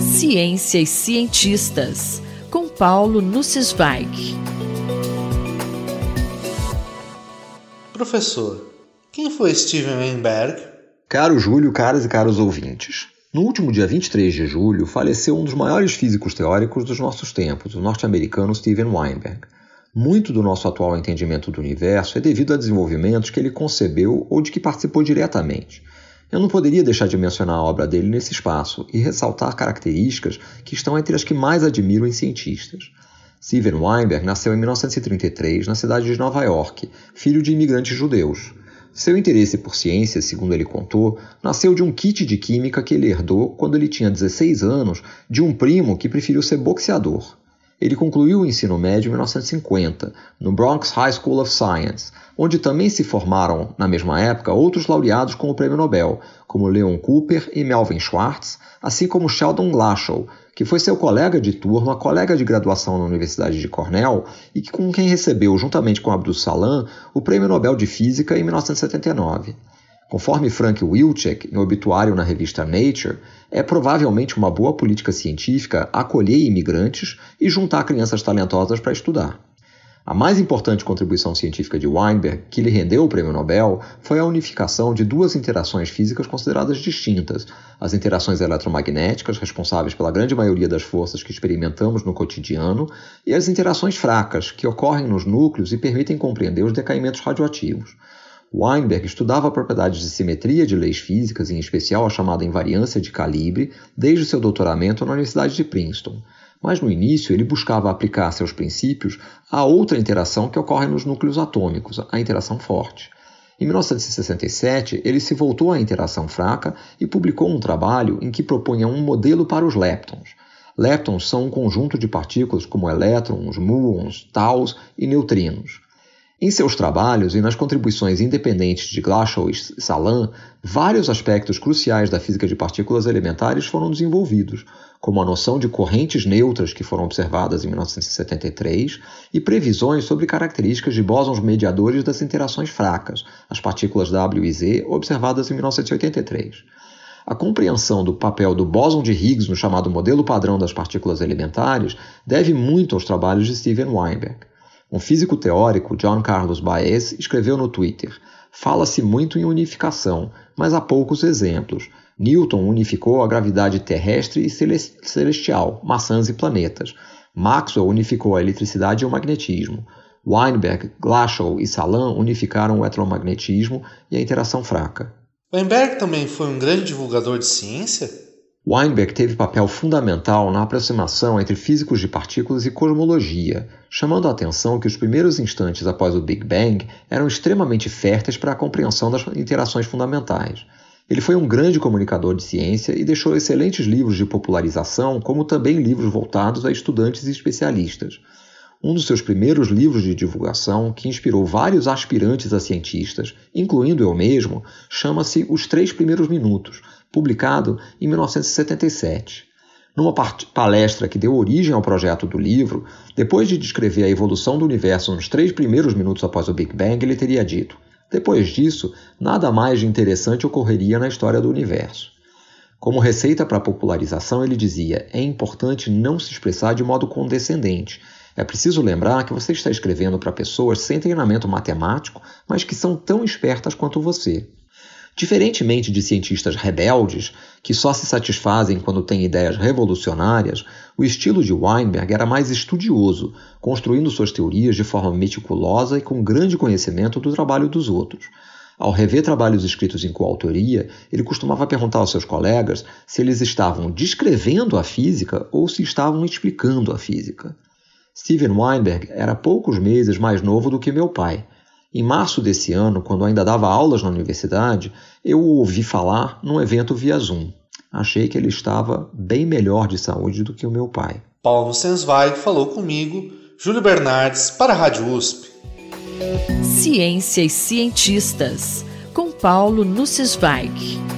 Ciência e cientistas, com Paulo Nussweig. Professor, quem foi Steven Weinberg? Caro Júlio, caras e caros ouvintes. No último dia 23 de julho, faleceu um dos maiores físicos teóricos dos nossos tempos, o norte-americano Steven Weinberg. Muito do nosso atual entendimento do universo é devido a desenvolvimentos que ele concebeu ou de que participou diretamente. Eu não poderia deixar de mencionar a obra dele nesse espaço e ressaltar características que estão entre as que mais admiro em cientistas. Steven Weinberg nasceu em 1933 na cidade de Nova York, filho de imigrantes judeus. Seu interesse por ciências, segundo ele contou, nasceu de um kit de química que ele herdou quando ele tinha 16 anos de um primo que preferiu ser boxeador. Ele concluiu o ensino médio em 1950, no Bronx High School of Science, onde também se formaram, na mesma época, outros laureados com o prêmio Nobel, como Leon Cooper e Melvin Schwartz, assim como Sheldon Glashow, que foi seu colega de turma, colega de graduação na Universidade de Cornell e com quem recebeu, juntamente com Abdus Salam, o prêmio Nobel de Física em 1979. Conforme Frank Wilczek, em obituário na revista Nature, é provavelmente uma boa política científica acolher imigrantes e juntar crianças talentosas para estudar. A mais importante contribuição científica de Weinberg, que lhe rendeu o prêmio Nobel, foi a unificação de duas interações físicas consideradas distintas: as interações eletromagnéticas, responsáveis pela grande maioria das forças que experimentamos no cotidiano, e as interações fracas, que ocorrem nos núcleos e permitem compreender os decaimentos radioativos. Weinberg estudava propriedades de simetria de leis físicas, em especial a chamada invariância de calibre, desde seu doutoramento na Universidade de Princeton. Mas no início ele buscava aplicar seus princípios a outra interação que ocorre nos núcleos atômicos, a interação forte. Em 1967, ele se voltou à interação fraca e publicou um trabalho em que propunha um modelo para os leptons. Leptons são um conjunto de partículas como elétrons, muons, taus e neutrinos. Em seus trabalhos e nas contribuições independentes de Glashow e Salam, vários aspectos cruciais da física de partículas elementares foram desenvolvidos, como a noção de correntes neutras que foram observadas em 1973 e previsões sobre características de bósons mediadores das interações fracas, as partículas W e Z, observadas em 1983. A compreensão do papel do bóson de Higgs no chamado modelo padrão das partículas elementares deve muito aos trabalhos de Steven Weinberg. Um físico teórico, John Carlos Baez, escreveu no Twitter: Fala-se muito em unificação, mas há poucos exemplos. Newton unificou a gravidade terrestre e celestial, maçãs e planetas. Maxwell unificou a eletricidade e o magnetismo. Weinberg, Glashow e Salam unificaram o eletromagnetismo e a interação fraca. Weinberg também foi um grande divulgador de ciência? Weinberg teve papel fundamental na aproximação entre físicos de partículas e cosmologia, chamando a atenção que os primeiros instantes após o Big Bang eram extremamente férteis para a compreensão das interações fundamentais. Ele foi um grande comunicador de ciência e deixou excelentes livros de popularização, como também livros voltados a estudantes e especialistas. Um dos seus primeiros livros de divulgação, que inspirou vários aspirantes a cientistas, incluindo eu mesmo, chama-se Os Três Primeiros Minutos, publicado em 1977. Numa palestra que deu origem ao projeto do livro, depois de descrever a evolução do universo nos três primeiros minutos após o Big Bang, ele teria dito: depois disso, nada mais de interessante ocorreria na história do universo. Como receita para a popularização, ele dizia: é importante não se expressar de modo condescendente. É preciso lembrar que você está escrevendo para pessoas sem treinamento matemático, mas que são tão espertas quanto você. Diferentemente de cientistas rebeldes, que só se satisfazem quando têm ideias revolucionárias, o estilo de Weinberg era mais estudioso, construindo suas teorias de forma meticulosa e com grande conhecimento do trabalho dos outros. Ao rever trabalhos escritos em coautoria, ele costumava perguntar aos seus colegas se eles estavam descrevendo a física ou se estavam explicando a física. Steven Weinberg era poucos meses mais novo do que meu pai, em março desse ano, quando ainda dava aulas na universidade, eu o ouvi falar num evento via Zoom. Achei que ele estava bem melhor de saúde do que o meu pai. Paulo Sensweig falou comigo, Júlio Bernardes, para a Rádio USP. Ciência e cientistas, com Paulo Nussweig.